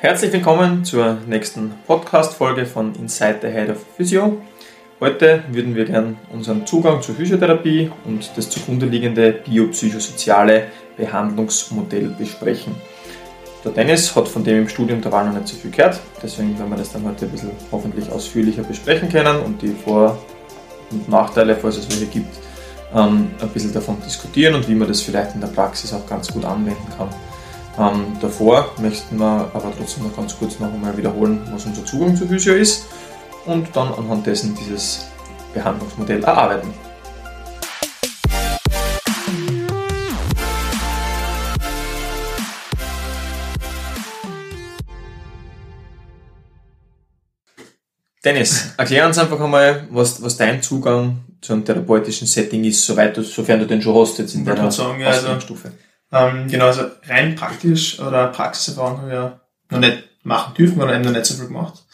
Herzlich willkommen zur nächsten Podcast-Folge von Inside the Head of Physio. Heute würden wir gern unseren Zugang zur Physiotherapie und das zugrunde liegende biopsychosoziale Behandlungsmodell besprechen. Der Dennis hat von dem im Studium der Wahl noch nicht so viel gehört, deswegen werden wir das dann heute ein bisschen hoffentlich ausführlicher besprechen können und die Vor- und Nachteile, falls es welche gibt, ähm, ein bisschen davon diskutieren und wie man das vielleicht in der Praxis auch ganz gut anwenden kann. Ähm, davor möchten wir aber trotzdem noch ganz kurz noch einmal wiederholen, was unser Zugang zur Physio ist und dann anhand dessen dieses Behandlungsmodell erarbeiten. Dennis, erklär uns einfach einmal, was, was dein Zugang zu einem therapeutischen Setting ist, soweit du, sofern du den schon hast jetzt in deiner sagen, ja, also, ähm, genau, also rein praktisch oder Praxiserfahrung habe ich ja noch nicht machen dürfen oder eben noch nicht so viel gemacht.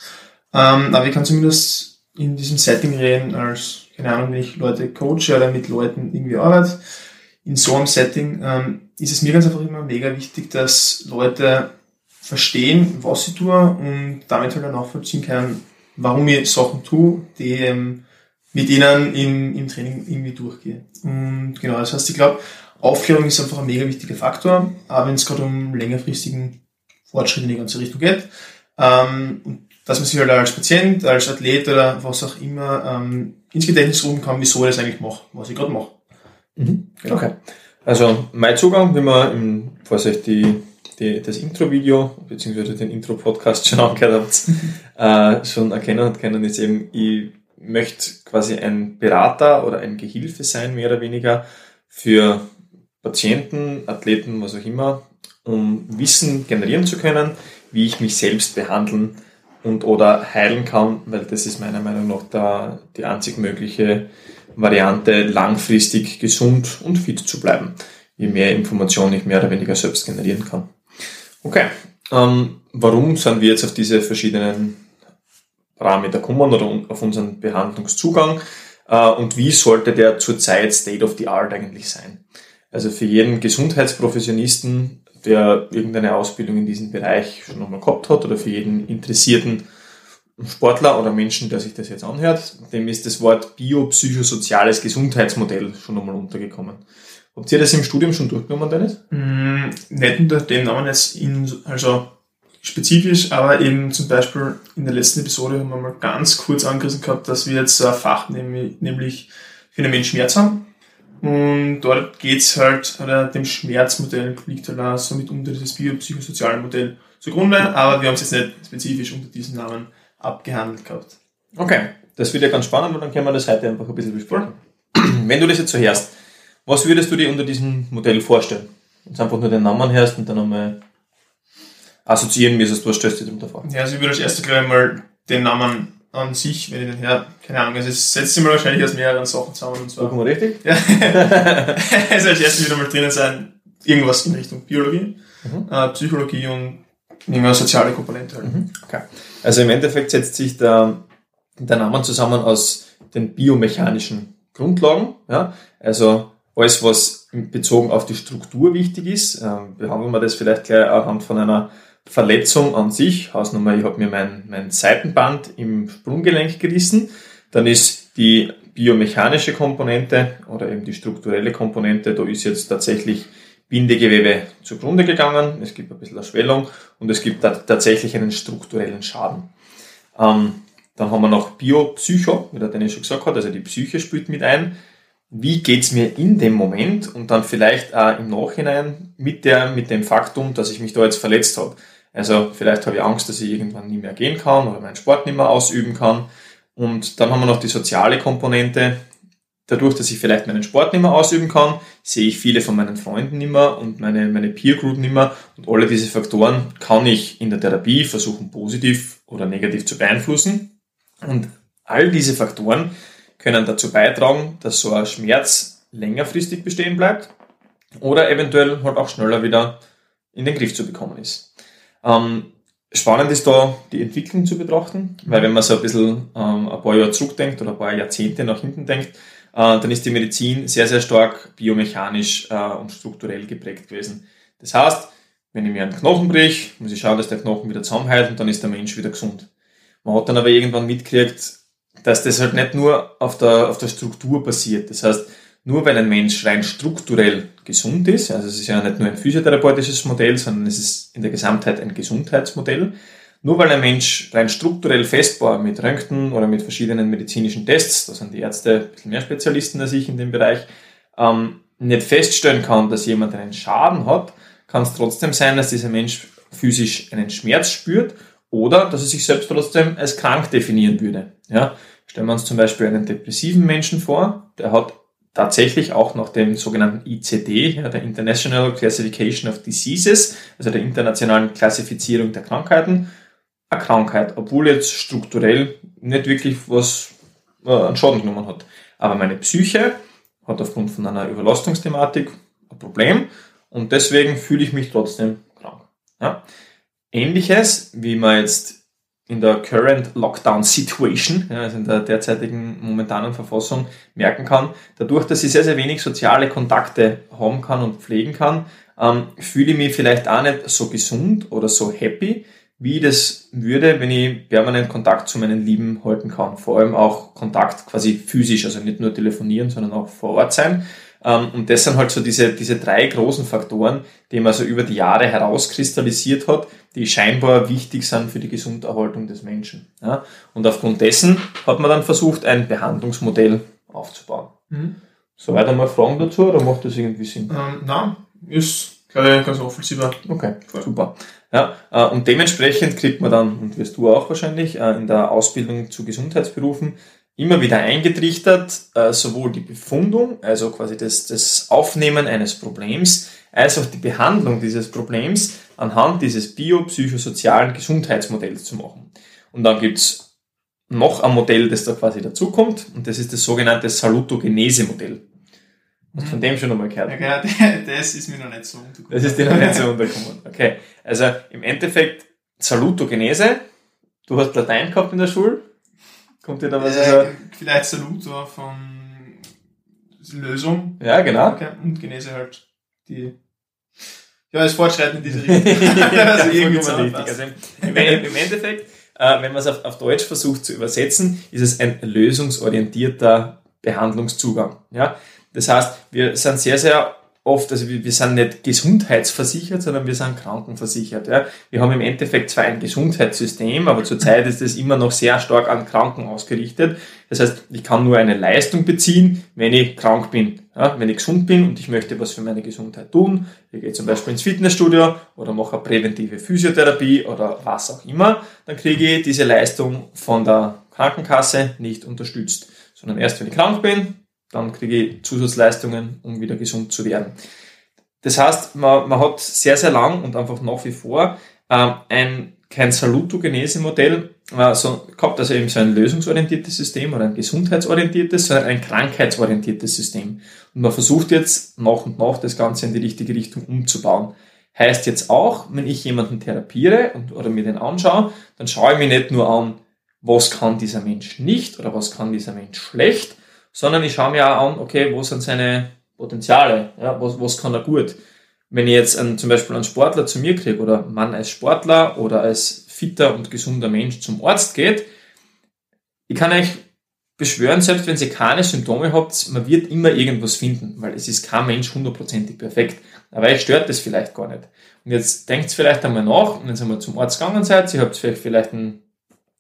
Ähm, aber ich kann zumindest in diesem Setting reden, als, keine Ahnung, wenn ich Leute coache oder mit Leuten irgendwie arbeite. In so einem Setting ähm, ist es mir ganz einfach immer mega wichtig, dass Leute verstehen, was sie tun und damit halt auch nachvollziehen können, warum ich Sachen tue, die ähm, mit ihnen im, im Training irgendwie durchgehe. Und genau, das heißt, ich glaube, Aufklärung ist einfach ein mega wichtiger Faktor, auch wenn es gerade um längerfristigen Fortschritt in die ganze Richtung geht. Ähm, und dass man sich halt als Patient, als Athlet oder was auch immer ähm, ins Gedächtnis rufen kann, wieso ich das eigentlich mache, was ich gerade mache. Mhm. Genau. Okay. Also mein Zugang, wie man im, euch die, die, das Intro-Video bzw. den Intro-Podcast schon angehört habt, äh, schon erkennen und kennen, ist eben, ich möchte quasi ein Berater oder ein Gehilfe sein, mehr oder weniger, für Patienten, Athleten, was auch immer, um Wissen generieren zu können, wie ich mich selbst behandeln und oder heilen kann, weil das ist meiner Meinung nach da die einzig mögliche Variante, langfristig gesund und fit zu bleiben. Je mehr Informationen ich mehr oder weniger selbst generieren kann. Okay, ähm, warum sind wir jetzt auf diese verschiedenen Parameter kommen oder auf unseren Behandlungszugang äh, und wie sollte der zurzeit State of the Art eigentlich sein? Also für jeden Gesundheitsprofessionisten, der irgendeine Ausbildung in diesem Bereich schon einmal gehabt hat oder für jeden interessierten Sportler oder Menschen, der sich das jetzt anhört, dem ist das Wort biopsychosoziales Gesundheitsmodell schon einmal untergekommen. Habt ihr das im Studium schon durchgenommen, Dennis? Mm, nicht unter dem Namen jetzt in, also spezifisch, aber eben zum Beispiel in der letzten Episode haben wir mal ganz kurz angerissen gehabt, dass wir jetzt ein Fach nämlich, nämlich Phänomen Schmerz haben. Und dort geht's halt, oder dem Schmerzmodell liegt halt auch somit unter dieses biopsychosoziale Modell zugrunde, aber wir haben es jetzt nicht spezifisch unter diesem Namen abgehandelt gehabt. Okay, das wird ja ganz spannend und dann können wir das heute einfach ein bisschen besprechen. Wenn du das jetzt so hörst, was würdest du dir unter diesem Modell vorstellen? Jetzt einfach nur den Namen hörst und dann einmal assoziieren, wie es was stellst du dir darunter vor? Ja, also ich würde als erstes gleich mal den Namen an sich, wenn ich den her, keine Ahnung, also es setzt sich mal wahrscheinlich aus mehreren Sachen zusammen und zwar. Gucken wir richtig? Ja. also als erstes wieder mal drinnen sein, irgendwas in Richtung Biologie, mhm. äh, Psychologie und irgendeine soziale Komponente halt. Mhm. Okay. Also im Endeffekt setzt sich der, der Name zusammen aus den biomechanischen Grundlagen, ja, also alles, was bezogen auf die Struktur wichtig ist. Ähm, behandeln wir das vielleicht gleich anhand von einer Verletzung an sich, Hausnummer, ich habe mir mein, mein Seitenband im Sprunggelenk gerissen, dann ist die biomechanische Komponente oder eben die strukturelle Komponente, da ist jetzt tatsächlich Bindegewebe zugrunde gegangen, es gibt ein bisschen eine Schwellung und es gibt tatsächlich einen strukturellen Schaden. Ähm, dann haben wir noch Biopsycho, wie der Dennis schon gesagt hat, also die Psyche spielt mit ein. Wie geht's mir in dem Moment und dann vielleicht auch im Nachhinein mit, der, mit dem Faktum, dass ich mich da jetzt verletzt habe. Also vielleicht habe ich Angst, dass ich irgendwann nie mehr gehen kann oder meinen Sport nicht mehr ausüben kann. Und dann haben wir noch die soziale Komponente. Dadurch, dass ich vielleicht meinen Sport nicht mehr ausüben kann, sehe ich viele von meinen Freunden nicht mehr und meine, meine Peer Group nicht mehr. Und alle diese Faktoren kann ich in der Therapie versuchen positiv oder negativ zu beeinflussen. Und all diese Faktoren können dazu beitragen, dass so ein Schmerz längerfristig bestehen bleibt oder eventuell halt auch schneller wieder in den Griff zu bekommen ist. Ähm, spannend ist da die Entwicklung zu betrachten, weil wenn man so ein bisschen ähm, ein paar Jahre zurückdenkt oder ein paar Jahrzehnte nach hinten denkt, äh, dann ist die Medizin sehr, sehr stark biomechanisch äh, und strukturell geprägt gewesen. Das heißt, Wenn ich mir einen Knochen brich, muss ich schauen, dass der Knochen wieder zusammenhält und dann ist der Mensch wieder gesund. Man hat dann aber irgendwann mitgekriegt, dass das halt nicht nur auf der, auf der Struktur passiert. Das heißt, nur weil ein Mensch rein strukturell gesund ist, also es ist ja nicht nur ein physiotherapeutisches Modell, sondern es ist in der Gesamtheit ein Gesundheitsmodell, nur weil ein Mensch rein strukturell festbar mit Röntgen oder mit verschiedenen medizinischen Tests, da sind die Ärzte ein bisschen mehr Spezialisten als ich in dem Bereich, ähm, nicht feststellen kann, dass jemand einen Schaden hat, kann es trotzdem sein, dass dieser Mensch physisch einen Schmerz spürt oder dass er sich selbst trotzdem als krank definieren würde. Ja? Stellen wir uns zum Beispiel einen depressiven Menschen vor, der hat tatsächlich auch nach dem sogenannten ICD, ja, der International Classification of Diseases, also der internationalen Klassifizierung der Krankheiten, eine Krankheit, obwohl jetzt strukturell nicht wirklich was äh, an Schaden genommen hat. Aber meine Psyche hat aufgrund von einer Überlastungsthematik ein Problem und deswegen fühle ich mich trotzdem krank. Ja. Ähnliches, wie man jetzt in der Current Lockdown Situation, also in der derzeitigen momentanen Verfassung, merken kann, dadurch, dass ich sehr, sehr wenig soziale Kontakte haben kann und pflegen kann, ähm, fühle ich mich vielleicht auch nicht so gesund oder so happy, wie das würde, wenn ich permanent Kontakt zu meinen Lieben halten kann. Vor allem auch Kontakt quasi physisch, also nicht nur telefonieren, sondern auch vor Ort sein. Ähm, und das sind halt so diese, diese drei großen Faktoren, die man so über die Jahre herauskristallisiert hat, die scheinbar wichtig sind für die Gesunderhaltung des Menschen. Und aufgrund dessen hat man dann versucht, ein Behandlungsmodell aufzubauen. Mhm. Soweit einmal Fragen dazu oder macht das irgendwie Sinn? Ähm, nein, ist, glaube ich, ganz offensiver. Okay, Voll. super. Ja, äh, und dementsprechend kriegt man dann, und wirst du auch wahrscheinlich, äh, in der Ausbildung zu Gesundheitsberufen immer wieder eingetrichtert, äh, sowohl die Befundung, also quasi das, das Aufnehmen eines Problems, als auch die Behandlung dieses Problems anhand dieses biopsychosozialen Gesundheitsmodells zu machen. Und dann gibt's noch ein Modell, das da quasi dazukommt, und das ist das sogenannte Salutogenese-Modell. Hast du von dem schon einmal gehört? Ja, genau, das ist mir noch nicht so untergekommen. Das ist dir noch nicht so untergekommen. Okay. Also im Endeffekt Salutogenese. Du hast Latein gehabt in der Schule. Kommt dir da was? Äh, also, vielleicht Salutor von Lösung. Ja, genau. Okay. Und Genese halt die ja, das Fortschreiten in diese Richtung. also irgendwie richtig. Also im, im Endeffekt, äh, wenn man es auf, auf Deutsch versucht zu übersetzen, ist es ein lösungsorientierter Behandlungszugang. Ja? Das heißt, wir sind sehr, sehr oft, also wir, wir sind nicht gesundheitsversichert, sondern wir sind krankenversichert. Ja. Wir haben im Endeffekt zwar ein Gesundheitssystem, aber zurzeit ist es immer noch sehr stark an Kranken ausgerichtet. Das heißt, ich kann nur eine Leistung beziehen, wenn ich krank bin. Ja, wenn ich gesund bin und ich möchte was für meine Gesundheit tun, ich gehe zum Beispiel ins Fitnessstudio oder mache präventive Physiotherapie oder was auch immer, dann kriege ich diese Leistung von der Krankenkasse nicht unterstützt, sondern erst wenn ich krank bin, dann kriege ich Zusatzleistungen, um wieder gesund zu werden. Das heißt, man, man hat sehr, sehr lang und einfach nach wie vor äh, ein kein Salutogenese-Modell äh, so, gehabt, also eben so ein lösungsorientiertes System oder ein gesundheitsorientiertes, sondern ein krankheitsorientiertes System. Und man versucht jetzt nach und nach das Ganze in die richtige Richtung umzubauen. Heißt jetzt auch, wenn ich jemanden therapiere und, oder mir den anschaue, dann schaue ich mir nicht nur an, was kann dieser Mensch nicht oder was kann dieser Mensch schlecht, sondern ich schaue mir auch an, okay, wo sind seine Potenziale, ja, was, was kann er gut. Wenn ich jetzt einen, zum Beispiel einen Sportler zu mir kriege oder Mann als Sportler oder als fitter und gesunder Mensch zum Arzt geht, ich kann euch beschwören, selbst wenn ihr keine Symptome habt, man wird immer irgendwas finden, weil es ist kein Mensch hundertprozentig perfekt. Aber euch stört das vielleicht gar nicht. Und jetzt denkt vielleicht einmal nach, wenn ihr mal zum Arzt gegangen seid, ihr habt vielleicht einen,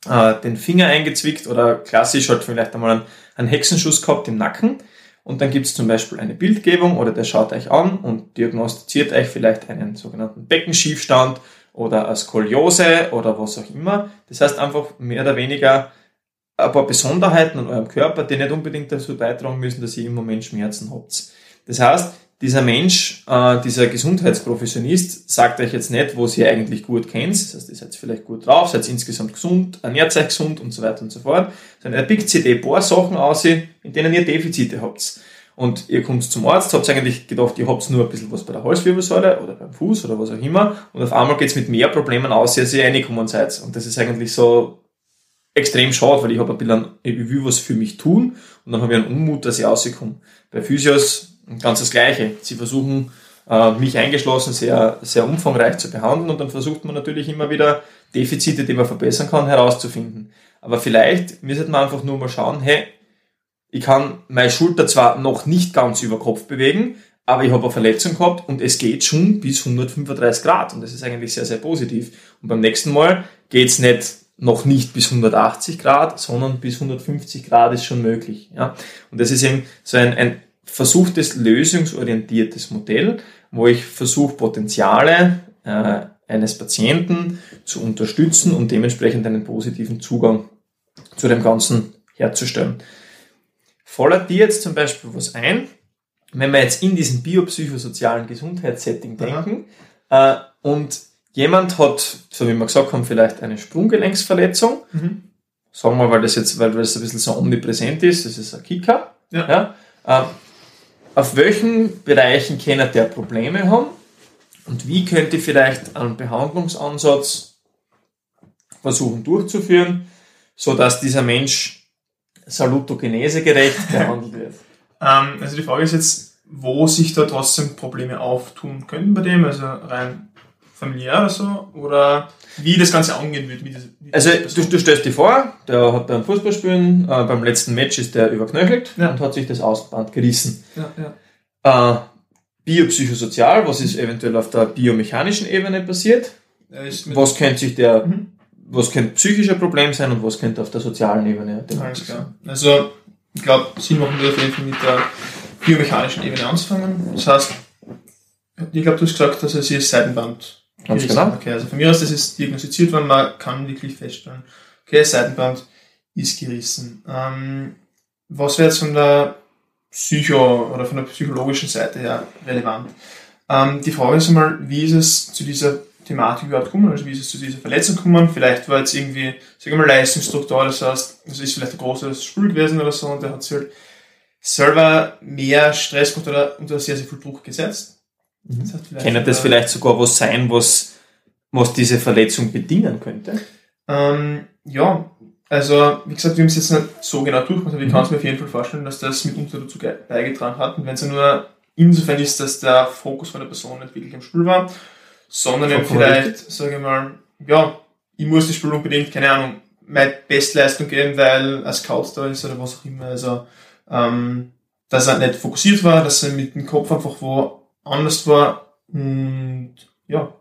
äh, den Finger eingezwickt oder klassisch halt vielleicht einmal einen einen Hexenschuss gehabt im Nacken und dann gibt es zum Beispiel eine Bildgebung oder der schaut euch an und diagnostiziert euch vielleicht einen sogenannten Beckenschiefstand oder eine Skoliose oder was auch immer. Das heißt einfach mehr oder weniger ein paar Besonderheiten an eurem Körper, die nicht unbedingt dazu beitragen müssen, dass ihr im Moment Schmerzen habt. Das heißt, dieser Mensch, äh, dieser Gesundheitsprofessionist sagt euch jetzt nicht, was ihr eigentlich gut kennt. Das heißt, ihr seid vielleicht gut drauf, seid insgesamt gesund, ernährt euch gesund und so weiter und so fort. Sondern er pickt sich die paar Sachen aus, in denen ihr Defizite habt. Und ihr kommt zum Arzt, habt eigentlich gedacht, ihr habt nur ein bisschen was bei der Halswirbelsäule oder beim Fuß oder was auch immer. Und auf einmal geht's mit mehr Problemen aus, als ihr reingekommen seid. Und das ist eigentlich so extrem schade, weil ich habe ein bisschen, ich will was für mich tun und dann habe ich einen Unmut, dass ich rauskomme. Bei Physios ganz das Gleiche. Sie versuchen äh, mich eingeschlossen, sehr, sehr umfangreich zu behandeln und dann versucht man natürlich immer wieder Defizite, die man verbessern kann, herauszufinden. Aber vielleicht müsste man einfach nur mal schauen, hey, ich kann meine Schulter zwar noch nicht ganz über Kopf bewegen, aber ich habe eine Verletzung gehabt und es geht schon bis 135 Grad und das ist eigentlich sehr, sehr positiv. Und beim nächsten Mal geht's nicht noch nicht bis 180 Grad, sondern bis 150 Grad ist schon möglich. Ja? Und das ist eben so ein, ein versuchtes lösungsorientiertes Modell, wo ich versuche, Potenziale äh, eines Patienten zu unterstützen und dementsprechend einen positiven Zugang zu dem Ganzen herzustellen. Fordert dir jetzt zum Beispiel was ein, wenn wir jetzt in diesem biopsychosozialen Gesundheitssetting denken äh, und jemand hat, so wie wir gesagt haben, vielleicht eine Sprunggelenksverletzung, mhm. sagen wir, weil das jetzt, weil das ein bisschen so omnipräsent ist, das ist ein Kicker. Ja. ja äh, auf welchen Bereichen kann der Probleme haben und wie könnte vielleicht einen Behandlungsansatz versuchen durchzuführen, so dass dieser Mensch salutogenesegerecht behandelt wird? Ähm, also die Frage ist jetzt, wo sich da trotzdem Probleme auftun können bei dem, also rein familiär oder so, oder wie das Ganze angehen wird. Wie das, wie also du, du stellst dir vor, der hat beim Fußballspielen, äh, beim letzten Match ist der überknöchelt ja. und hat sich das Außenband gerissen. Ja, ja. Äh, biopsychosozial, was ist eventuell auf der biomechanischen Ebene passiert? Was könnte sich der, mhm. was könnte psychische Problem sein und was könnte auf der sozialen Ebene Alles klar. Also ich glaube, Sinn machen wir auf jeden Fall mit der biomechanischen Ebene anzufangen. Das heißt, ich glaube, du hast gesagt, dass es hier Seitenband Ganz genau. Okay, also von mir aus, das ist diagnostiziert worden, man kann wirklich feststellen, okay, Seitenband ist gerissen. Ähm, was wäre jetzt von der Psycho- oder von der psychologischen Seite her relevant? Ähm, die Frage ist einmal, wie ist es zu dieser Thematik überhaupt gekommen? Also wie ist es zu dieser Verletzung gekommen? Vielleicht war jetzt irgendwie, sagen wir mal, Leistungsstruktur, das heißt, es ist vielleicht ein großes Spul gewesen oder so und der hat sich halt selber mehr Stress oder unter sehr, sehr viel Druck gesetzt. Mhm. Das Kann das vielleicht sogar was sein, was, was diese Verletzung bedingen könnte? Ähm, ja, also wie gesagt, wir haben es jetzt nicht so genau durchgemacht, aber ich mhm. kann es mir auf jeden Fall vorstellen, dass das mitunter dazu beigetragen hat. Und wenn es ja nur insofern ist, dass der Fokus von der Person nicht wirklich am Spiel war, sondern eben vielleicht, sage ich mal, ja, ich muss das Spiel unbedingt, keine Ahnung, meine Bestleistung geben, weil ein Scout da ist oder was auch immer. Also, ähm, dass er nicht fokussiert war, dass er mit dem Kopf einfach wo anders war und ja,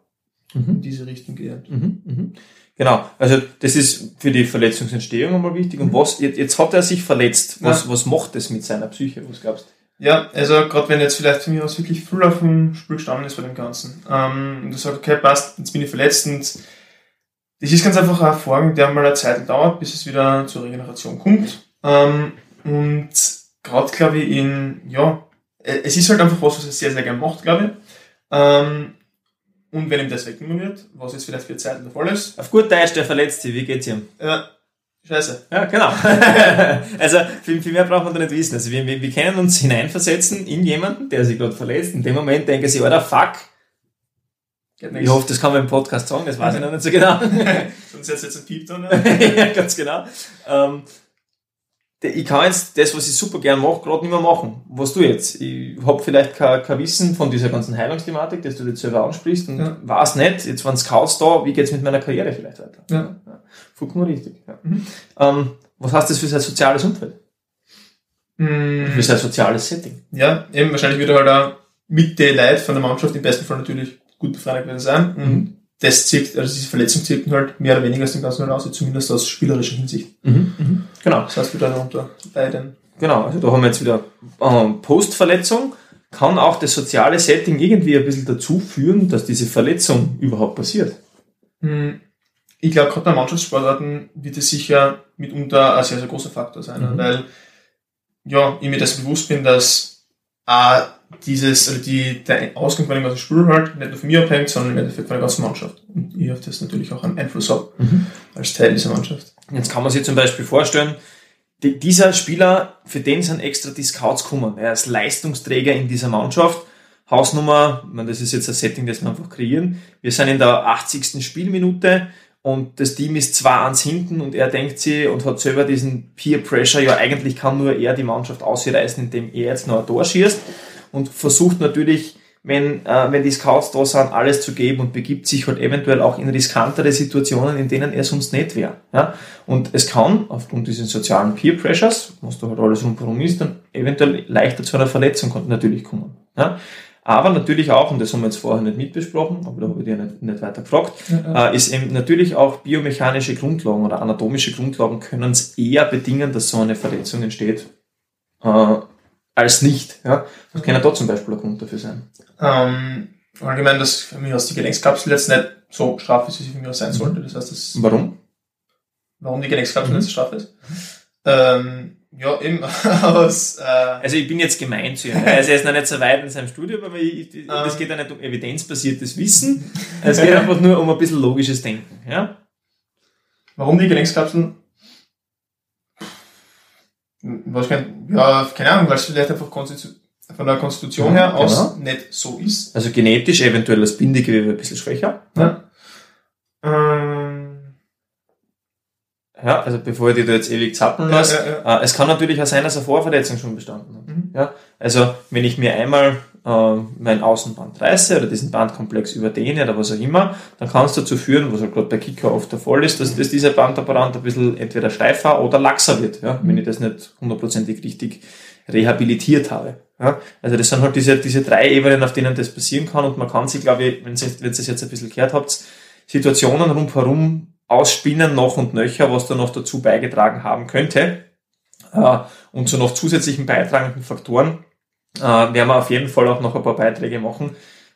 mhm. in diese Richtung geht. Mhm, mhm. Genau, also das ist für die Verletzungsentstehung einmal wichtig. Und mhm. was, jetzt, jetzt hat er sich verletzt. Was, ja. was macht das mit seiner Psyche? Was glaubst du? Ja, also gerade wenn jetzt vielleicht für mich aus wirklich viel auf dem Spiel gestanden ist bei dem Ganzen ähm, und du sagst, okay, passt, jetzt bin ich verletzt und das ist ganz einfach ein Vorgang, der mal eine Zeit dauert, bis es wieder zur Regeneration kommt. Ähm, und gerade glaube ich in, ja, es ist halt einfach was, was er sehr, sehr gerne macht, glaube ich. Ähm, und wenn ihm das weggenommen wird, was jetzt vielleicht für Zeit der Fall ist. Auf gut Deutsch, der verletzt sich, wie geht's ihm? Ja, Scheiße. Ja, genau. also viel, viel mehr braucht man da nicht wissen. Also wir, wir, wir können uns hineinversetzen in jemanden, der sich gerade verletzt. In dem Moment denken sie, oder fuck. Ich hoffe, das kann man im Podcast sagen, das weiß ich noch nicht so genau. Sonst jetzt jetzt ein Piep da, ne? ja, ganz genau. Ähm, ich kann jetzt das, was ich super gern mache, gerade nicht mehr machen. Was du jetzt? Ich habe vielleicht kein, kein Wissen von dieser ganzen Heilungsthematik, das du jetzt selber ansprichst und ja. weiß nicht, jetzt waren Scouts da, wie geht's mit meiner Karriere vielleicht weiter? Ja. ja. Vollkommen richtig. Ja. Mhm. Ähm, was heißt das für sein soziales Umfeld? Mhm. Für sein soziales Setting? Ja, eben wahrscheinlich wird er halt auch mit den Leuten von der Mannschaft im besten Fall natürlich gut befreundet werden sein. Mhm das zieht, also diese Verletzung zieht halt mehr oder weniger aus dem Ganzen heraus, zumindest aus spielerischer Hinsicht. Mhm, mhm. Genau. Das heißt wieder unter beiden. Genau, also da haben wir jetzt wieder ähm, Postverletzung. Kann auch das soziale Setting irgendwie ein bisschen dazu führen, dass diese Verletzung überhaupt passiert? Hm, ich glaube, gerade bei Mannschaftssportarten wird es sicher mitunter ein sehr, sehr großer Faktor sein, mhm. weil ja, ich mir das bewusst bin, dass äh, dieses, also die, der Ausgang von dem ganzen Spiel halt nicht nur von mir abhängt, sondern im Endeffekt von der ganzen Mannschaft. Und ich auf das natürlich auch einen Einfluss habe, mhm. als Teil dieser Mannschaft. Jetzt kann man sich zum Beispiel vorstellen, die, dieser Spieler, für den sind extra die Scouts kommen. Er ist Leistungsträger in dieser Mannschaft. Hausnummer, ich meine, das ist jetzt ein Setting, das wir einfach kreieren. Wir sind in der 80. Spielminute und das Team ist 2-1 hinten und er denkt sie und hat selber diesen Peer Pressure, ja eigentlich kann nur er die Mannschaft ausreißen, indem er jetzt noch ein Tor schießt und versucht natürlich wenn, äh, wenn die Scouts da sind, alles zu geben und begibt sich halt eventuell auch in riskantere Situationen, in denen er sonst nicht wäre. Ja? Und es kann aufgrund dieses sozialen Peer Pressures, was da halt alles rundherum ist, dann eventuell leichter zu einer Verletzung natürlich kommen. Ja? Aber natürlich auch, und das haben wir jetzt vorher nicht mitbesprochen, aber da habe ich dir nicht, nicht weiter gefragt, ja. äh, ist eben natürlich auch biomechanische Grundlagen oder anatomische Grundlagen können es eher bedingen, dass so eine Verletzung entsteht, äh, als nicht. Ja? Was kann ja da zum Beispiel ein Grund dafür sein? Ähm, allgemein, dass für mich aus die Gelenkskapsel jetzt nicht so straff ist, wie sie für mich auch sein sollte. Das heißt, das Warum? Warum die Gelenkskapsel mhm. nicht so straff ist? Ähm, ja, eben aus. Äh also ich bin jetzt gemein zu ihm. Also er ist noch nicht so weit in seinem Studium, aber ich, ich, es ähm. geht ja nicht um evidenzbasiertes Wissen. Es geht einfach nur um ein bisschen logisches Denken. Ja? Warum die Gelenkskapseln? Was kann, ja, keine Ahnung, weil es vielleicht einfach von der Konstitution her aus genau. nicht so ist. Also genetisch eventuell das Bindegewebe ein bisschen schwächer. Ja. Ähm ja, also bevor ich dich da jetzt ewig zappeln lasse. Ja, ja, ja. Äh, es kann natürlich auch sein, dass eine Vorverletzung schon bestanden hat. Mhm. Ja, also wenn ich mir einmal mein Außenband reiße oder diesen Bandkomplex überdehne oder was auch immer, dann kann es dazu führen, was halt gerade bei Kicker oft der Fall ist, dass, dass dieser Bandapparat ein bisschen entweder steifer oder laxer wird, ja, wenn ich das nicht hundertprozentig richtig rehabilitiert habe. Ja, also das sind halt diese, diese drei Ebenen, auf denen das passieren kann und man kann sich, glaube ich, wenn ihr, es jetzt ein bisschen gehört habt, Situationen rundherum ausspinnen noch und nöcher, was da noch dazu beigetragen haben könnte. Äh, und zu noch zusätzlichen beitragenden Faktoren äh, werden wir auf jeden Fall auch noch ein paar Beiträge machen.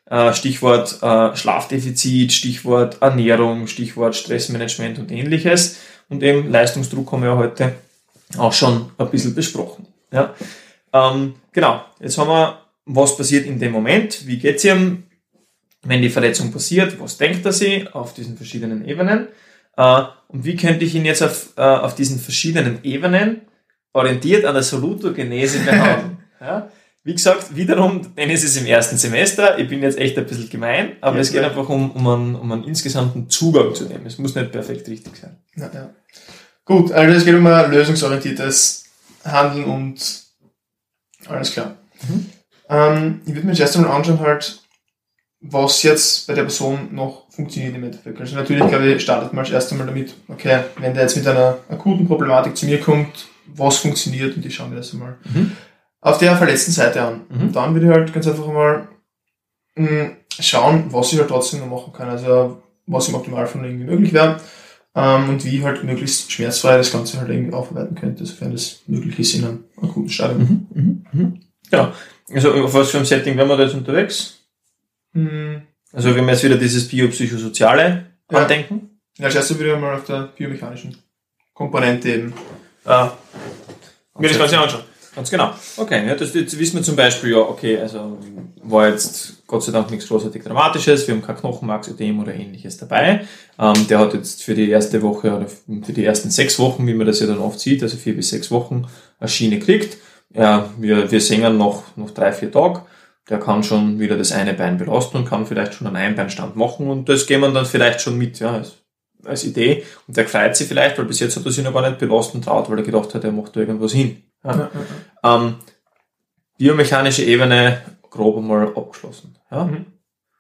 Äh, Stichwort Schlafdefizit, Stichwort Ernährung, Stichwort Stressmanagement und ähnliches. Und eben Leistungsdruck haben wir heute auch schon ein bisschen besprochen. Ja. Ähm, genau, jetzt haben wir, was passiert in dem Moment, wie geht's ihm, wenn die Verletzung passiert, was denkt er sich auf diesen verschiedenen Ebenen. Äh, und wie könnte ich ihn jetzt auf, äh, auf diesen verschiedenen Ebenen orientiert an der Solutogenese behandeln? ja? Wie gesagt, wiederum, denn es ist im ersten Semester, ich bin jetzt echt ein bisschen gemein, aber ja, es geht ja. einfach um, um, einen, um einen insgesamten Zugang zu dem. Es muss nicht perfekt richtig sein. Ja, ja. Gut, also es geht um ein lösungsorientiertes Handeln und alles klar. Mhm. Ähm, ich würde mir jetzt einmal anschauen, halt, was jetzt bei der Person noch funktioniert im Endeffekt. Also natürlich, glaube ich, startet man als erstes Mal damit, okay, wenn der jetzt mit einer akuten Problematik zu mir kommt, was funktioniert und ich schaue mir das einmal mhm. Auf der verletzten Seite an. Mhm. Dann würde ich halt ganz einfach mal mh, hm, schauen, was ich halt trotzdem noch machen kann. Also was im Optimalfall irgendwie möglich wäre ähm, und wie ich halt möglichst schmerzfrei das Ganze halt irgendwie aufarbeiten könnte, sofern das möglich ist in einem akuten Stadium. Mhm. Mhm. mhm. Ja, also auf was für ein Setting wären wir da jetzt unterwegs? Mhm. Also wenn wir jetzt wieder dieses biopsychosoziale ja. andenken. Ja, als erstes würde ich mal auf der biomechanischen Komponente eben äh, mir das Ganze anschauen. Ganz genau. Okay, ja, das, jetzt wissen wir zum Beispiel, ja, okay, also war jetzt Gott sei Dank nichts großartig Dramatisches, wir haben kein Knochenmarksödem oder ähnliches dabei. Ähm, der hat jetzt für die erste Woche oder für die ersten sechs Wochen, wie man das ja dann oft sieht, also vier bis sechs Wochen, eine Schiene kriegt. Ja, wir, wir singen noch, noch drei, vier Tage der kann schon wieder das eine Bein belasten und kann vielleicht schon einen Einbeinstand machen und das gehen wir dann vielleicht schon mit, ja, als, als Idee. Und der freut sich vielleicht, weil bis jetzt hat er sich noch gar nicht belasten traut, weil er gedacht hat, er macht da irgendwas hin. Ja. Ähm, biomechanische Ebene grob einmal abgeschlossen. Ja. Mhm.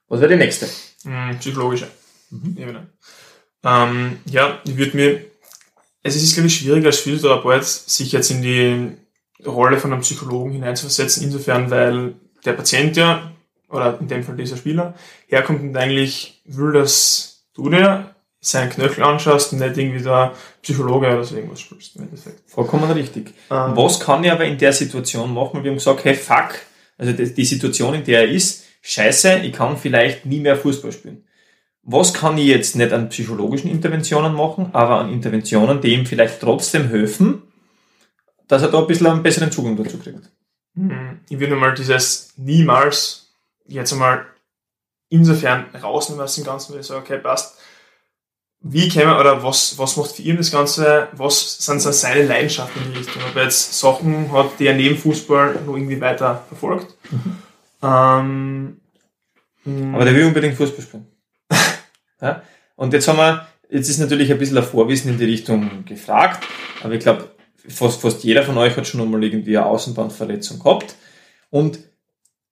Was wäre die nächste? Mhm, psychologische mhm. Ebene. Ähm, ja, ich würde mir, es ist, glaube ich, schwieriger als Physiotherapeut, sich jetzt in die Rolle von einem Psychologen hineinzuversetzen, insofern, weil der Patient ja, oder in dem Fall dieser Spieler, herkommt und eigentlich will, dass du dir seinen Knöchel anschaust und nicht irgendwie da Psychologe oder so irgendwas spielst im Endeffekt. Vollkommen richtig. Ähm, Was kann ich aber in der Situation machen? Wir haben gesagt, hey fuck, also die, die Situation, in der er ist, scheiße, ich kann vielleicht nie mehr Fußball spielen. Was kann ich jetzt nicht an psychologischen Interventionen machen, aber an Interventionen, die ihm vielleicht trotzdem helfen, dass er da ein bisschen einen besseren Zugang dazu kriegt? Hm, ich würde mal dieses niemals jetzt einmal insofern rausnehmen aus dem Ganzen, weil ich sage, okay, passt. Wie käme oder was, was macht für ihn das Ganze? Was sind so seine Leidenschaften in die Richtung? Ob er jetzt Sachen hat, die er neben Fußball noch irgendwie weiter verfolgt? Mhm. Ähm, hm. Aber der will unbedingt Fußball spielen. ja? Und jetzt haben wir, jetzt ist natürlich ein bisschen ein Vorwissen in die Richtung gefragt, aber ich glaube, fast, fast jeder von euch hat schon einmal irgendwie eine Außenbandverletzung gehabt. Und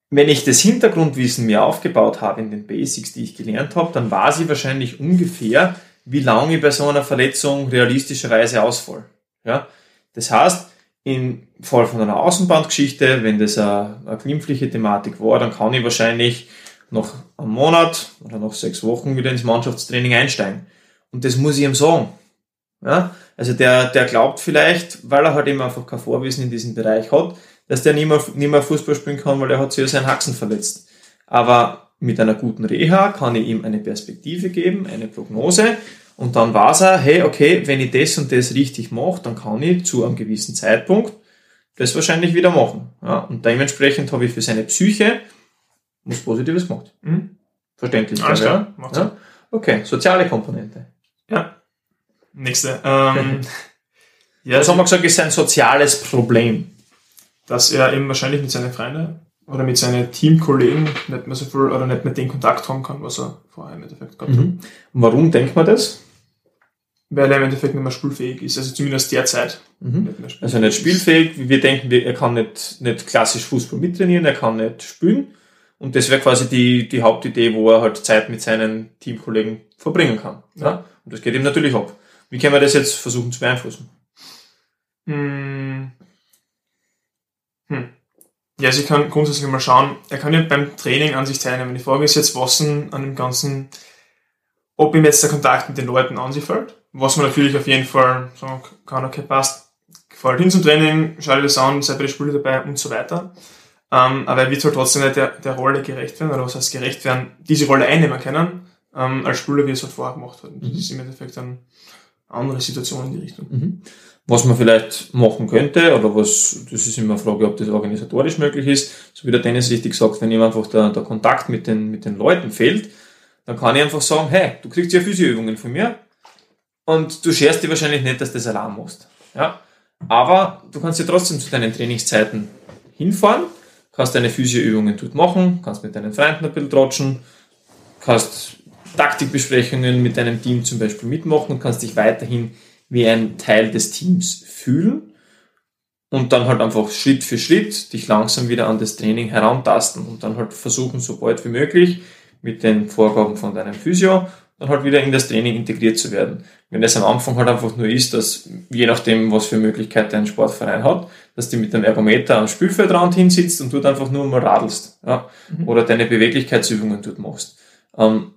wenn ich das Hintergrundwissen mir aufgebaut habe in den Basics, die ich gelernt habe, dann weiß ich wahrscheinlich ungefähr, wie lange ich bei so einer Verletzung realistischerweise ausfall. Ja? Das heißt, im Fall von einer Außenbandgeschichte, wenn das eine, glimpfliche Thematik war, dann kann ich wahrscheinlich noch einen Monat oder noch sechs Wochen wieder ins Mannschaftstraining einsteigen. Und das muss ich ihm sagen. Ja? Also der, der glaubt vielleicht, weil er halt eben einfach kein Vorwissen in diesem Bereich hat, dass der nicht mehr, nicht mehr Fußball spielen kann, weil er hat sich ja seinen Haxen verletzt. Aber mit einer guten Reha kann ich ihm eine Perspektive geben, eine Prognose und dann weiß er, hey, okay, wenn ich das und das richtig mache, dann kann ich zu einem gewissen Zeitpunkt das wahrscheinlich wieder machen. Ja, und dementsprechend habe ich für seine Psyche was Positives gemacht. Mhm. Verständlich. Alles klar. Ja? ja? Okay, soziale Komponente. Ja. Nächste. Ähm, ja, das haben wir gesagt, ist ein soziales Problem. Dass er eben wahrscheinlich mit seinen Freunden oder mit seinen Teamkollegen nicht mehr so viel oder nicht mehr den Kontakt haben kann, was er vorher im Endeffekt gehabt mhm. hat. Warum denkt man das? Weil er im Endeffekt nicht mehr spielfähig ist, also zumindest derzeit. Mhm. Nicht also nicht spielfähig, wir denken, er kann nicht, nicht klassisch Fußball mittrainieren, er kann nicht spielen. Und das wäre quasi die, die Hauptidee, wo er halt Zeit mit seinen Teamkollegen verbringen kann. Ja. ja? Und das geht ihm natürlich ab. Wie können wir das jetzt versuchen zu beeinflussen? Hm. Ja, also ich kann grundsätzlich mal schauen, er kann ja beim Training an sich teilnehmen. Die Frage ist jetzt, was an dem Ganzen, ob ihm jetzt der Kontakt mit den Leuten an sich fällt. Was man natürlich auf jeden Fall sagen kann, okay, passt, gefällt hin zum Training, schau dir das an, sei bei den Spielen dabei und so weiter. Ähm, aber er wird halt trotzdem nicht der, der Rolle gerecht werden, oder was heißt gerecht werden, diese Rolle einnehmen können, ähm, als Spieler, wie er es halt vorher gemacht hat. Das mhm. ist im Endeffekt dann eine andere Situation in die Richtung. Mhm. Was man vielleicht machen könnte, oder was, das ist immer eine Frage, ob das organisatorisch möglich ist, so wie der Dennis richtig sagt, wenn ihm einfach der, der Kontakt mit den, mit den Leuten fehlt, dann kann ich einfach sagen, hey, du kriegst ja Physioübungen von mir und du scherst dir wahrscheinlich nicht, dass du das Alarm musst. Ja? Aber du kannst ja trotzdem zu deinen Trainingszeiten hinfahren kannst deine Physioübungen dort machen, kannst mit deinen Freunden ein bisschen trotschen, kannst Taktikbesprechungen mit deinem Team zum Beispiel mitmachen und kannst dich weiterhin wie ein Teil des Teams fühlen und dann halt einfach Schritt für Schritt dich langsam wieder an das Training herantasten und dann halt versuchen, so bald wie möglich mit den Vorgaben von deinem Physio dann halt wieder in das Training integriert zu werden. Wenn es am Anfang halt einfach nur ist, dass je nachdem, was für Möglichkeiten ein Sportverein hat, dass du mit dem Ergometer am Spielfeldrand hinsitzt und dort einfach nur mal radelst, ja, mhm. oder deine Beweglichkeitsübungen dort machst, ähm,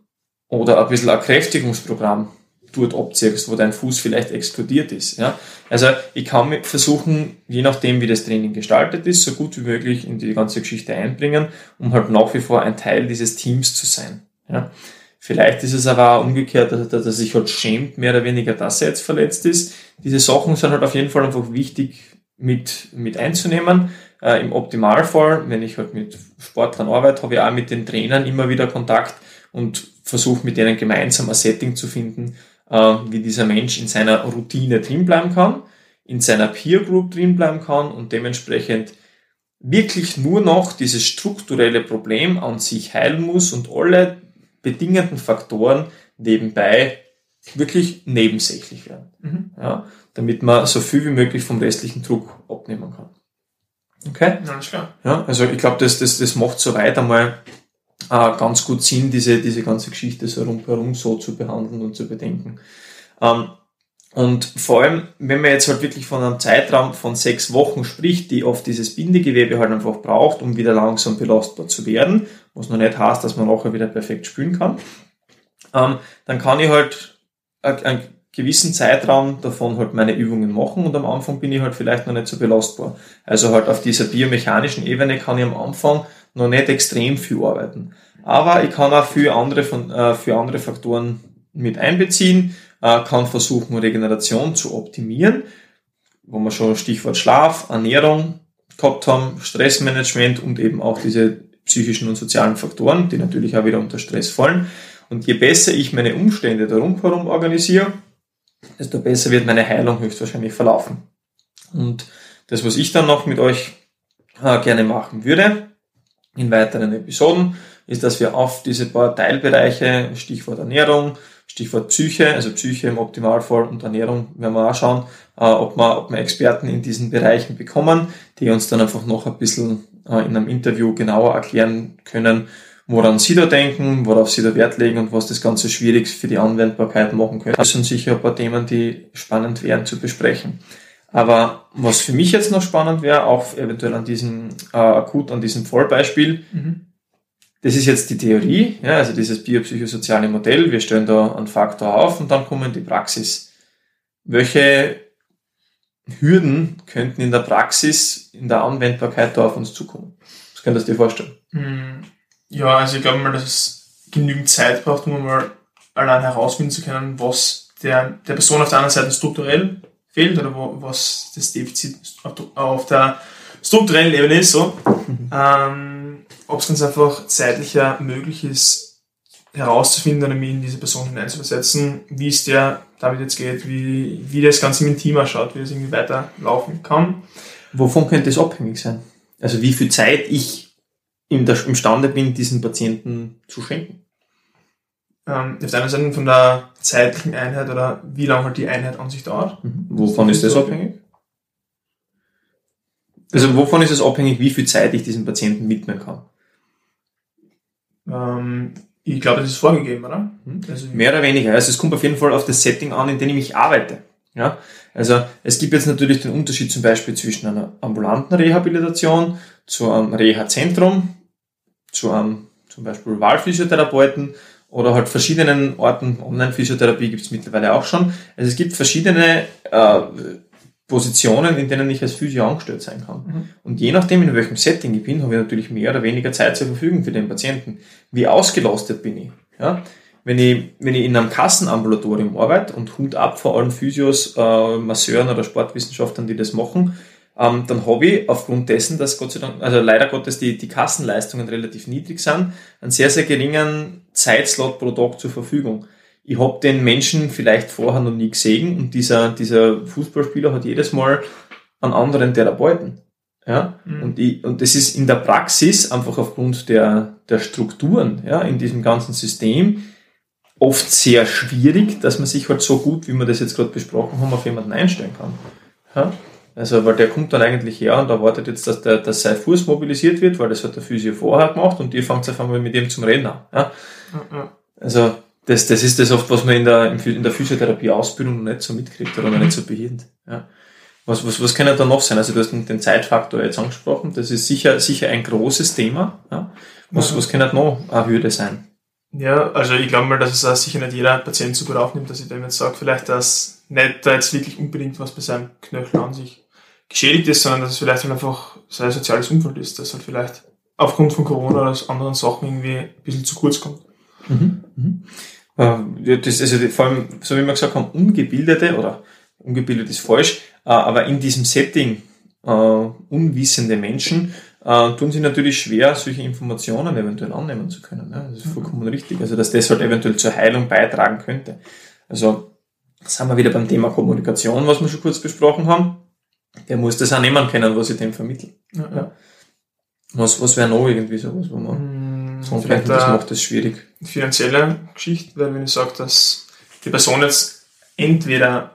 oder ein bisschen ein Kräftigungsprogramm dort abziehst, wo dein Fuß vielleicht explodiert ist, ja. Also, ich kann versuchen, je nachdem, wie das Training gestaltet ist, so gut wie möglich in die ganze Geschichte einbringen, um halt nach wie vor ein Teil dieses Teams zu sein, ja. Vielleicht ist es aber auch umgekehrt, dass, er sich halt schämt, mehr oder weniger, dass er jetzt verletzt ist. Diese Sachen sind halt auf jeden Fall einfach wichtig mit, mit einzunehmen. Äh, Im Optimalfall, wenn ich halt mit Sportlern arbeite, habe ich auch mit den Trainern immer wieder Kontakt und versuche mit denen gemeinsam ein Setting zu finden, wie dieser Mensch in seiner Routine drin bleiben kann, in seiner Peer Group drin bleiben kann und dementsprechend wirklich nur noch dieses strukturelle Problem an sich heilen muss und alle bedingenden Faktoren nebenbei wirklich nebensächlich werden. Mhm. Ja, damit man so viel wie möglich vom restlichen Druck abnehmen kann. Okay? Alles klar. Ja, also ich glaube, das, das, das macht soweit einmal äh, ganz gut Sinn, diese, diese ganze Geschichte so rundherum so zu behandeln und zu bedenken. Ähm, und vor allem, wenn man jetzt halt wirklich von einem Zeitraum von sechs Wochen spricht, die oft dieses Bindegewebe halt einfach braucht, um wieder langsam belastbar zu werden, was noch nicht heißt, dass man nachher wieder perfekt spülen kann, ähm, dann kann ich halt einen gewissen Zeitraum davon halt meine Übungen machen und am Anfang bin ich halt vielleicht noch nicht so belastbar. Also halt auf dieser biomechanischen Ebene kann ich am Anfang noch nicht extrem viel arbeiten. Aber ich kann auch für andere, von, äh, für andere Faktoren mit einbeziehen äh, kann versuchen, Regeneration zu optimieren, wo wir schon Stichwort Schlaf, Ernährung gehabt haben, Stressmanagement und eben auch diese psychischen und sozialen Faktoren, die natürlich auch wieder unter Stress fallen. Und je besser ich meine Umstände darum herum organisiere, desto besser wird meine Heilung höchstwahrscheinlich verlaufen. Und das, was ich dann noch mit euch äh, gerne machen würde, in weiteren Episoden, ist, dass wir auf diese paar Teilbereiche, Stichwort Ernährung, Stichwort Psyche, also Psyche im Optimalfall und Ernährung, werden wir auch schauen, äh, ob, wir, ob wir Experten in diesen Bereichen bekommen, die uns dann einfach noch ein bisschen äh, in einem Interview genauer erklären können, woran Sie da denken, worauf Sie da Wert legen und was das Ganze schwierig für die Anwendbarkeit machen könnte. Das sind sicher ein paar Themen, die spannend wären zu besprechen. Aber was für mich jetzt noch spannend wäre, auch eventuell an diesem, äh, akut an diesem Fallbeispiel, mhm. das ist jetzt die Theorie, ja, also dieses biopsychosoziale Modell, wir stellen da einen Faktor auf und dann kommen die Praxis. Welche Hürden könnten in der Praxis, in der Anwendbarkeit da auf uns zukommen? Was könntest du dir vorstellen? Hm, ja, also ich glaube mal, dass es genügend Zeit braucht, um mal allein herausfinden zu können, was der, der Person auf der anderen Seite strukturell fehlt oder wo, was das Defizit auf der strukturellen Ebene ist. So. Mhm. Ähm, Ob es ganz einfach zeitlicher möglich ist, herauszufinden oder mich in diese Person hineinzuversetzen, wie es der damit jetzt geht, wie, wie das Ganze im Team ausschaut, wie es irgendwie weiterlaufen kann. Wovon könnte es abhängig sein? Also wie viel Zeit ich der, imstande bin, diesen Patienten zu schenken? Ähm, auf der einen Seite von der zeitlichen Einheit oder wie lange halt die Einheit an sich dauert. Mhm. Wovon ist das abhängig? Also wovon ist es abhängig, wie viel Zeit ich diesem Patienten widmen kann? Ähm, ich glaube, das ist vorgegeben, oder? Mhm. Also Mehr oder weniger. Also es kommt auf jeden Fall auf das Setting an, in dem ich arbeite. Ja? Also es gibt jetzt natürlich den Unterschied zum Beispiel zwischen einer ambulanten Rehabilitation zu einem Reha-Zentrum, zu einem zum Beispiel Wahlphysiotherapeuten oder halt verschiedenen Orten. Online-Physiotherapie gibt es mittlerweile auch schon. Also es gibt verschiedene äh, Positionen, in denen ich als Physio angestellt sein kann. Mhm. Und je nachdem, in welchem Setting ich bin, habe ich natürlich mehr oder weniger Zeit zur Verfügung für den Patienten. Wie ausgelastet bin ich? Ja? Wenn ich, wenn ich in einem Kassenambulatorium arbeite und Hut ab vor allen Physios, äh, Masseuren oder Sportwissenschaftlern, die das machen, ähm, dann habe ich aufgrund dessen, dass Gott sei Dank, also leider Gottes die, die Kassenleistungen relativ niedrig sind, einen sehr, sehr geringen Zeitslot pro Tag zur Verfügung. Ich habe den Menschen vielleicht vorher noch nie gesehen und dieser, dieser Fußballspieler hat jedes Mal einen anderen Therapeuten. Ja? Mhm. Und, ich, und das ist in der Praxis einfach aufgrund der, der Strukturen ja, in diesem ganzen System oft sehr schwierig, dass man sich halt so gut, wie wir das jetzt gerade besprochen haben, auf jemanden einstellen kann. Ja? Also, weil der kommt dann eigentlich her und erwartet jetzt, dass, der, dass sein Fuß mobilisiert wird, weil das hat der Physio vorher gemacht und ihr fangt einfach mal mit dem zum Rennen an. Ja? Also, das, das ist das oft, was man in der, in der Physiotherapie-Ausbildung noch nicht so mitkriegt oder noch nicht so behindert. Ja? Was, was, was kann da noch sein? Also, du hast den Zeitfaktor jetzt angesprochen. Das ist sicher, sicher ein großes Thema. Ja? Was, was kann da noch eine Hürde sein? Ja, also ich glaube mal, dass es auch sicher nicht jeder Patient so gut aufnimmt, dass ich dem jetzt sage, vielleicht, dass nicht da jetzt wirklich unbedingt was bei seinem Knöchel an sich geschädigt ist, sondern dass es vielleicht halt einfach sein soziales Umfeld ist, das halt vielleicht aufgrund von Corona oder anderen Sachen irgendwie ein bisschen zu kurz kommt. Mhm. Mhm. Äh, das, also vor allem, so wie wir gesagt haben, ungebildete oder ungebildet ist falsch, äh, aber in diesem Setting äh, unwissende Menschen äh, tun sie natürlich schwer, solche Informationen eventuell annehmen zu können. Ja, das ist mhm. vollkommen richtig. Also dass das halt eventuell zur Heilung beitragen könnte. Also sind wir wieder beim Thema Kommunikation, was wir schon kurz besprochen haben der muss das auch nehmen können, was ich dem vermittle. Ja, ja. Was, was wäre noch irgendwie sowas, wo man mm, sagen könnte, das macht das schwierig? Finanzielle Geschichte, weil wenn ich sage, dass die Person jetzt entweder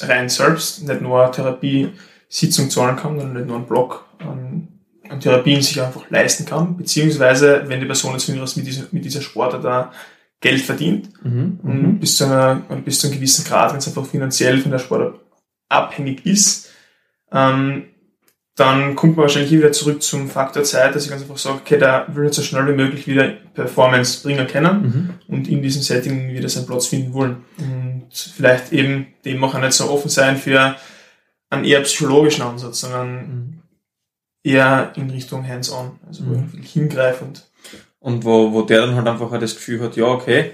rein selbst nicht nur eine Therapiesitzung zahlen kann, sondern nicht nur einen Block an, an Therapien sich einfach leisten kann, beziehungsweise wenn die Person jetzt mit dieser, mit dieser Sportart da Geld verdient mhm, und mhm. bis zu, einer, bis zu einem gewissen Grad, wenn es einfach finanziell von der Sportart abhängig ist, ähm, dann kommt man wahrscheinlich wieder zurück zum Faktor Zeit, dass ich ganz einfach sage, okay, da will jetzt so schnell wie möglich wieder Performance bringen können mhm. und in diesem Setting wieder seinen Platz finden wollen. Und vielleicht eben dem auch nicht so offen sein für einen eher psychologischen Ansatz, sondern mhm. eher in Richtung Hands-on, also mhm. hingreifend. Und wo, wo der dann halt einfach das Gefühl hat, ja, okay,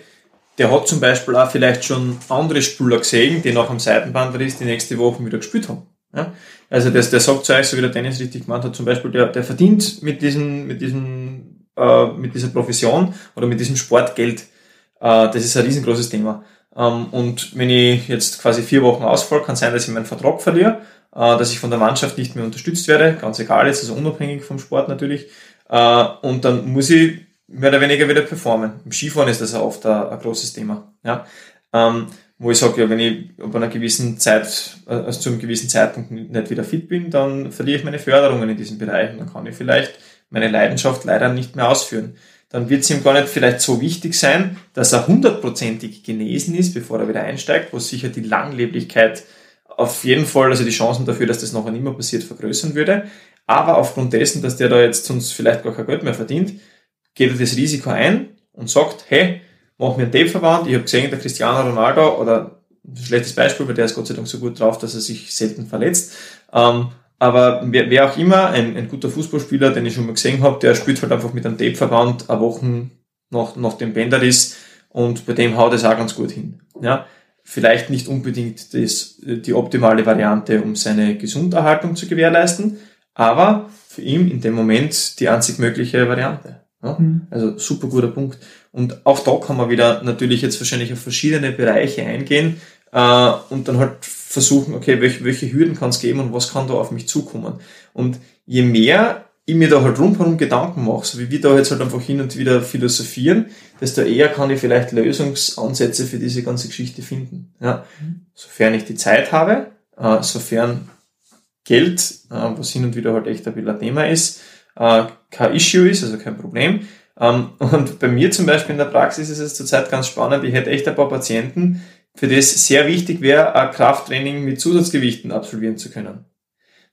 der hat zum Beispiel auch vielleicht schon andere Spieler gesehen, die nach dem Seitenband ist, die nächste Woche wieder gespielt haben. Ja? Also das, der sagt zu euch, so wie der Dennis richtig gemeint hat, zum Beispiel, der, der verdient mit diesem, mit diesem, äh, mit dieser Profession oder mit diesem Sport Geld. Äh, das ist ein riesengroßes Thema. Ähm, und wenn ich jetzt quasi vier Wochen ausfall, kann sein, dass ich meinen Vertrag verliere, äh, dass ich von der Mannschaft nicht mehr unterstützt werde, ganz egal jetzt, also unabhängig vom Sport natürlich. Äh, und dann muss ich mehr oder weniger wieder performen. Im Skifahren ist das auch oft ein, ein großes Thema. Ja? Ähm, wo ich sage, ja, wenn ich ab einer gewissen Zeit, also zu einem gewissen Zeitpunkt nicht wieder fit bin, dann verliere ich meine Förderungen in diesem Bereich und dann kann ich vielleicht meine Leidenschaft leider nicht mehr ausführen. Dann wird es ihm gar nicht vielleicht so wichtig sein, dass er hundertprozentig genesen ist, bevor er wieder einsteigt, wo sicher die Langleblichkeit auf jeden Fall, also die Chancen dafür, dass das noch immer passiert, vergrößern würde. Aber aufgrund dessen, dass der da jetzt sonst vielleicht gar kein Geld mehr verdient, geht er das Risiko ein und sagt, hey, mach mir einen Tape-Verband. Ich habe gesehen, der Cristiano Ronaldo, oder ein schlechtes Beispiel, weil der ist Gott sei Dank so gut drauf, dass er sich selten verletzt. Ähm, aber wer, wer auch immer, ein, ein guter Fußballspieler, den ich schon mal gesehen habe, der spielt halt einfach mit einem Tape-Verband eine Woche nach, nach dem Bänderriss und bei dem haut es auch ganz gut hin. Ja, vielleicht nicht unbedingt das, die optimale Variante, um seine Gesunderhaltung zu gewährleisten, aber für ihn in dem Moment die einzig mögliche Variante. Mhm. Also super guter Punkt. Und auch da kann man wieder natürlich jetzt wahrscheinlich auf verschiedene Bereiche eingehen äh, und dann halt versuchen, okay, welche, welche Hürden kann es geben und was kann da auf mich zukommen. Und je mehr ich mir da halt rundherum Gedanken mache, so wie wir da jetzt halt einfach hin und wieder philosophieren, desto eher kann ich vielleicht Lösungsansätze für diese ganze Geschichte finden. Ja. Mhm. Sofern ich die Zeit habe, äh, sofern Geld, äh, was hin und wieder halt echt ein bisschen ein Thema ist, äh, kein Issue ist, also kein Problem. Ähm, und bei mir zum Beispiel in der Praxis ist es zurzeit ganz spannend, ich hätte echt ein paar Patienten, für das sehr wichtig wäre, ein Krafttraining mit Zusatzgewichten absolvieren zu können.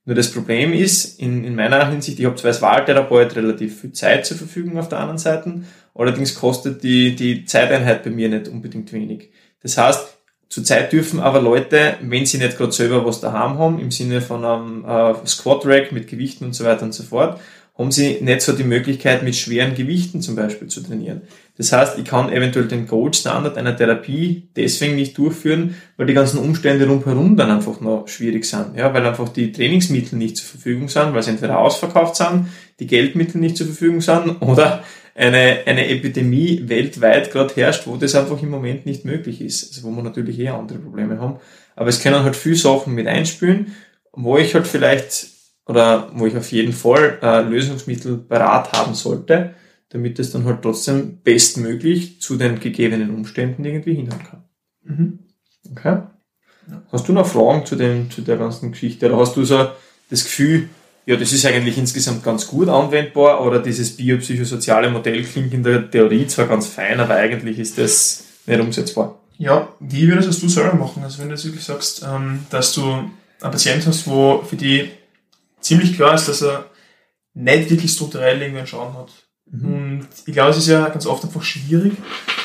Nur das Problem ist, in, in meiner Hinsicht, ich habe zwar als Wahltherapeut relativ viel Zeit zur Verfügung auf der anderen Seite, allerdings kostet die, die Zeiteinheit bei mir nicht unbedingt wenig. Das heißt, zurzeit dürfen aber Leute, wenn sie nicht gerade selber was daheim haben, im Sinne von einem äh, Squat-Rack mit Gewichten und so weiter und so fort, haben sie nicht so die Möglichkeit, mit schweren Gewichten zum Beispiel zu trainieren. Das heißt, ich kann eventuuell den Gold Standard einer Therapie deswegen nicht durchführen, weil die ganzen Umstände rundherum dann einfach noch schwierig sind. Ja, weil einfach die Trainingsmittel nicht zur Verfügung sind, weil sie entweder ausverkauft sind, die Geldmittel nicht zur Verfügung sind oder eine, eine Epidemie weltweit gerade herrscht, wo das einfach im Moment nicht möglich ist. Also wo wir natürlich eher andere Probleme haben. Aber es können halt viele Sachen mit einspülen, wo ich halt vielleicht oder wo ich auf jeden Fall äh, Lösungsmittel parat haben sollte, damit es dann halt trotzdem bestmöglich zu den gegebenen Umständen irgendwie hinhauen kann. Mhm. Okay. Hast du noch Fragen zu, dem, zu der ganzen Geschichte? Oder hast du so das Gefühl, ja, das ist eigentlich insgesamt ganz gut anwendbar oder dieses biopsychosoziale Modell klingt in der Theorie zwar ganz fein, aber eigentlich ist das nicht umsetzbar? Ja, wie würdest du selber machen? Also wenn du jetzt wirklich sagst, ähm, dass du einen Patient hast, wo für die ziemlich klar ist, dass er nicht wirklich strukturell irgendwie einen Schaden hat. Mhm. Und ich glaube, es ist ja ganz oft einfach schwierig,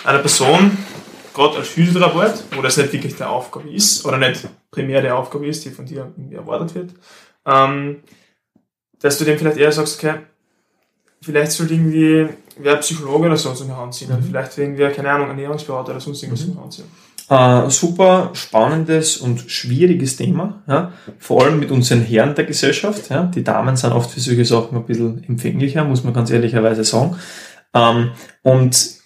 einer Person, gerade als Physiotherapeut, wo das nicht wirklich der Aufgabe ist, oder nicht primär der Aufgabe ist, die von dir erwartet wird, ähm, dass du dem vielleicht eher sagst, okay, vielleicht sollte irgendwie wer Psychologe oder so in die Hand ziehen, mhm. oder vielleicht irgendwie, keine Ahnung, Ernährungsberater oder sonst irgendwas mhm. in die Hand ziehen. Äh, super spannendes und schwieriges Thema, ja? vor allem mit unseren Herren der Gesellschaft. Ja? Die Damen sind oft für solche Sachen ein bisschen empfänglicher, muss man ganz ehrlicherweise sagen. Ähm, und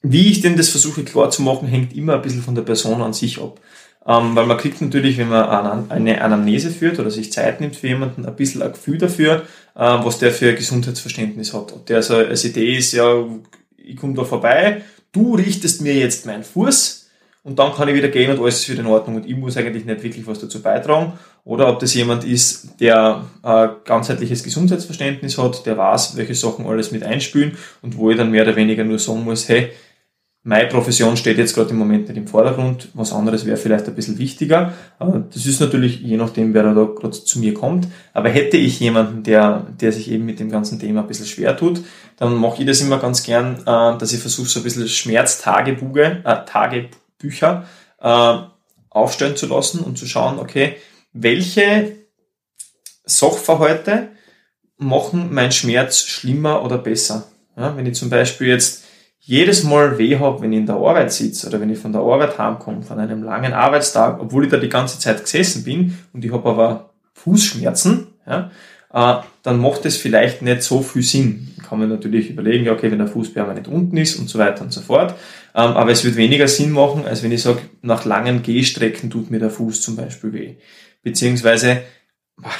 wie ich denn das versuche klar zu machen, hängt immer ein bisschen von der Person an sich ab. Ähm, weil man kriegt natürlich, wenn man eine Anamnese führt oder sich Zeit nimmt für jemanden, ein bisschen ein Gefühl dafür, äh, was der für ein Gesundheitsverständnis hat. Ob der so als Idee ist, ja, ich komme da vorbei, du richtest mir jetzt meinen Fuß, und dann kann ich wieder gehen und alles ist wieder in Ordnung und ich muss eigentlich nicht wirklich was dazu beitragen. Oder ob das jemand ist, der ein ganzheitliches Gesundheitsverständnis hat, der weiß, welche Sachen alles mit einspülen und wo ich dann mehr oder weniger nur sagen muss, hey, meine Profession steht jetzt gerade im Moment nicht im Vordergrund, was anderes wäre vielleicht ein bisschen wichtiger. Das ist natürlich je nachdem, wer da gerade zu mir kommt. Aber hätte ich jemanden, der, der sich eben mit dem ganzen Thema ein bisschen schwer tut, dann mache ich das immer ganz gern, äh, dass ich versuche, so ein bisschen Schmerztagebuche, äh, Tagebuch Bücher äh, aufstellen zu lassen und zu schauen, okay, welche Sachverhalte machen meinen Schmerz schlimmer oder besser. Ja, wenn ich zum Beispiel jetzt jedes Mal weh habe, wenn ich in der Arbeit sitze oder wenn ich von der Arbeit heimkomme, von einem langen Arbeitstag, obwohl ich da die ganze Zeit gesessen bin und ich habe aber Fußschmerzen, ja, äh, dann macht es vielleicht nicht so viel Sinn. Kann man natürlich überlegen, okay, wenn der Fuß permanent unten ist und so weiter und so fort. Ähm, aber es wird weniger Sinn machen, als wenn ich sage, nach langen Gehstrecken tut mir der Fuß zum Beispiel weh. Beziehungsweise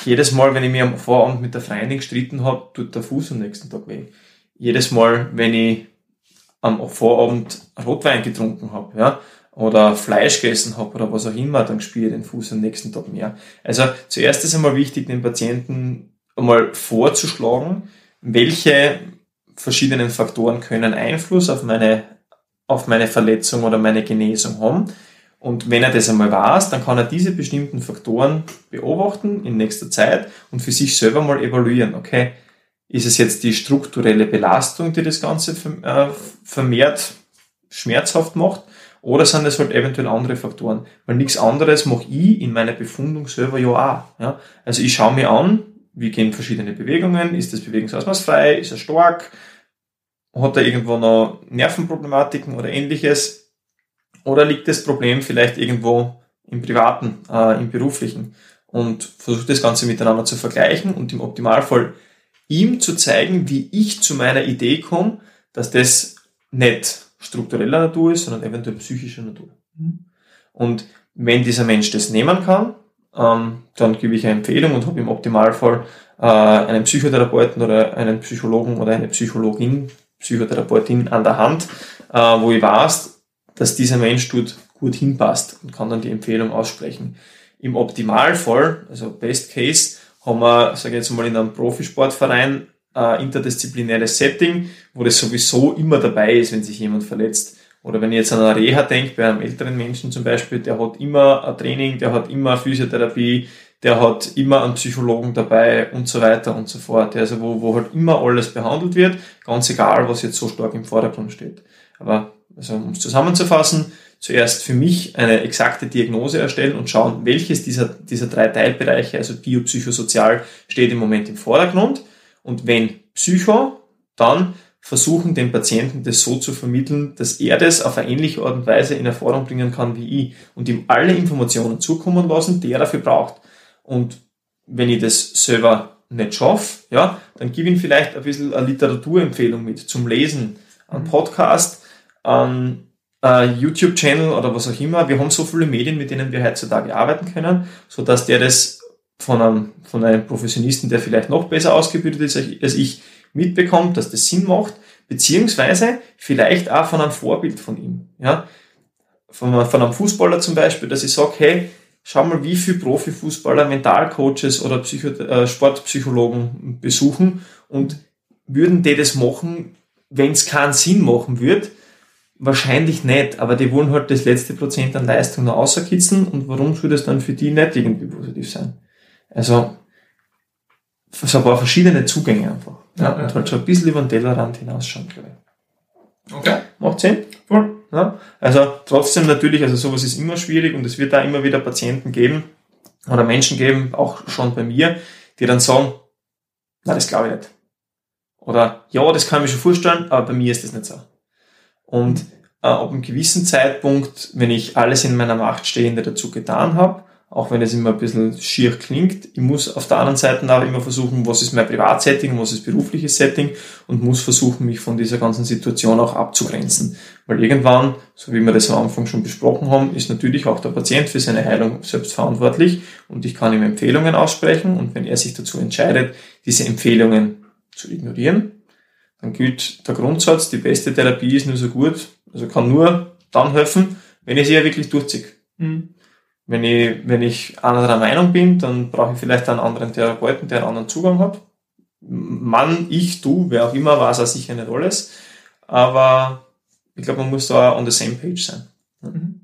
jedes Mal, wenn ich mir am Vorabend mit der Freundin gestritten habe, tut der Fuß am nächsten Tag weh. Jedes Mal, wenn ich am Vorabend Rotwein getrunken habe, ja, oder Fleisch gegessen habe oder was auch immer, dann spüre ich den Fuß am nächsten Tag mehr. Also zuerst ist einmal wichtig, den Patienten einmal vorzuschlagen, welche verschiedenen Faktoren können Einfluss auf meine, auf meine Verletzung oder meine Genesung haben. Und wenn er das einmal weiß, dann kann er diese bestimmten Faktoren beobachten in nächster Zeit und für sich selber mal evaluieren. Okay, ist es jetzt die strukturelle Belastung, die das Ganze äh, vermehrt schmerzhaft macht? Oder sind es halt eventuell andere Faktoren? Weil nichts anderes mache ich in meiner Befundung selber ja auch. Ja? Also ich schaue mir an, wie gehen verschiedene Bewegungen, ist das Bewegungsausmaß frei, ist er stark, hat er irgendwo noch Nervenproblematiken oder ähnliches? Oder liegt das Problem vielleicht irgendwo im Privaten, äh, im Beruflichen? Und versuche das Ganze miteinander zu vergleichen und im Optimalfall ihm zu zeigen, wie ich zu meiner Idee komme, dass das nicht struktureller Natur ist, sondern eventuell psychischer Natur. Mhm. Und wenn dieser Mensch das nehmen kann, ähm, dann gebe ich eine Empfehlung und habe im Optimalfall äh, einen Psychotherapeuten oder einen Psychologen oder eine Psychologin, Psychotherapeutin an der Hand, äh, wo ich weiß, dass dieser Mensch dort gut hinpasst und kann dann die Empfehlung aussprechen. Im Optimalfall, also Best Case, haben wir, sage ich jetzt mal, in einem Profisportverein ein interdisziplinäres Setting, wo das sowieso immer dabei ist, wenn sich jemand verletzt. Oder wenn ich jetzt an eine Reha denke, bei einem älteren Menschen zum Beispiel, der hat immer ein Training, der hat immer Physiotherapie, der hat immer einen Psychologen dabei und so weiter und so fort. Also wo, wo halt immer alles behandelt wird, ganz egal, was jetzt so stark im Vordergrund steht. Aber also um es zusammenzufassen, zuerst für mich eine exakte Diagnose erstellen und schauen, welches dieser, dieser drei Teilbereiche, also biopsychosozial, steht im Moment im Vordergrund. Und wenn Psycho, dann versuchen, dem Patienten das so zu vermitteln, dass er das auf eine ähnliche Art und Weise in Erfahrung bringen kann wie ich und ihm alle Informationen zukommen lassen, die er dafür braucht. Und wenn ich das selber nicht schaffe, ja, dann gebe ich ihm vielleicht ein bisschen eine Literaturempfehlung mit zum Lesen, ein mhm. Podcast, ein YouTube-Channel oder was auch immer. Wir haben so viele Medien, mit denen wir heutzutage arbeiten können, so dass der das von einem, von einem Professionisten, der vielleicht noch besser ausgebildet ist als ich, mitbekommt, dass das Sinn macht, beziehungsweise vielleicht auch von einem Vorbild von ihm. Ja? Von, von einem Fußballer zum Beispiel, dass ich sage, hey, schau mal, wie viele Profifußballer Mentalcoaches oder Psycho äh, Sportpsychologen besuchen und würden die das machen, wenn es keinen Sinn machen würde? Wahrscheinlich nicht, aber die wollen halt das letzte Prozent an Leistung noch außerkitzeln und warum soll das dann für die nicht irgendwie positiv sein? Also, so ein paar verschiedene Zugänge einfach. Ja, ja, und halt so ein bisschen über den Tellerrand hinausschauen, glaube ich. Okay. Macht Sinn? Voll. Ja, also trotzdem natürlich, also sowas ist immer schwierig und es wird da immer wieder Patienten geben oder Menschen geben, auch schon bei mir, die dann sagen, na, das glaube ich nicht. Oder ja, das kann ich mir schon vorstellen, aber bei mir ist das nicht so. Und äh, ab einem gewissen Zeitpunkt, wenn ich alles in meiner Macht Stehende dazu getan habe, auch wenn es immer ein bisschen schier klingt. Ich muss auf der anderen Seite aber immer versuchen, was ist mein Privatsetting, was ist berufliches Setting und muss versuchen, mich von dieser ganzen Situation auch abzugrenzen. Weil irgendwann, so wie wir das am Anfang schon besprochen haben, ist natürlich auch der Patient für seine Heilung selbst verantwortlich und ich kann ihm Empfehlungen aussprechen und wenn er sich dazu entscheidet, diese Empfehlungen zu ignorieren, dann gilt der Grundsatz, die beste Therapie ist nur so gut, also kann nur dann helfen, wenn ich sie ja wirklich durchziehe. Mhm. Wenn ich, wenn ich anderer Meinung bin, dann brauche ich vielleicht einen anderen Therapeuten, der einen anderen Zugang hat. Mann, ich, du, wer auch immer, weiß auch sicher nicht alles. Aber ich glaube, man muss da on the same page sein. Mhm.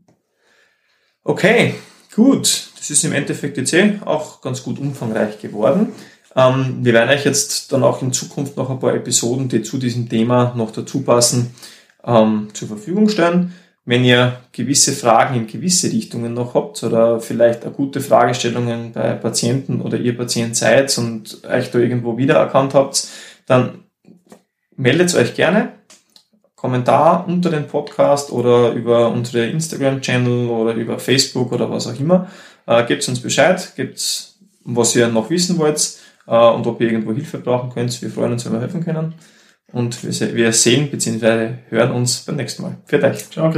Okay, gut. Das ist im Endeffekt jetzt eh auch ganz gut umfangreich geworden. Ähm, wir werden euch jetzt dann auch in Zukunft noch ein paar Episoden, die zu diesem Thema noch dazu passen, ähm, zur Verfügung stellen. Wenn ihr gewisse Fragen in gewisse Richtungen noch habt oder vielleicht akute Fragestellungen bei Patienten oder ihr Patient seid und euch da irgendwo wiedererkannt habt, dann meldet euch gerne. Kommentar unter den Podcast oder über unsere Instagram-Channel oder über Facebook oder was auch immer. Äh, gebt uns Bescheid, gebt was ihr noch wissen wollt äh, und ob ihr irgendwo Hilfe brauchen könnt. Wir freuen uns, wenn wir helfen können. Und wir sehen bzw. hören uns beim nächsten Mal. Für euch. Ciao.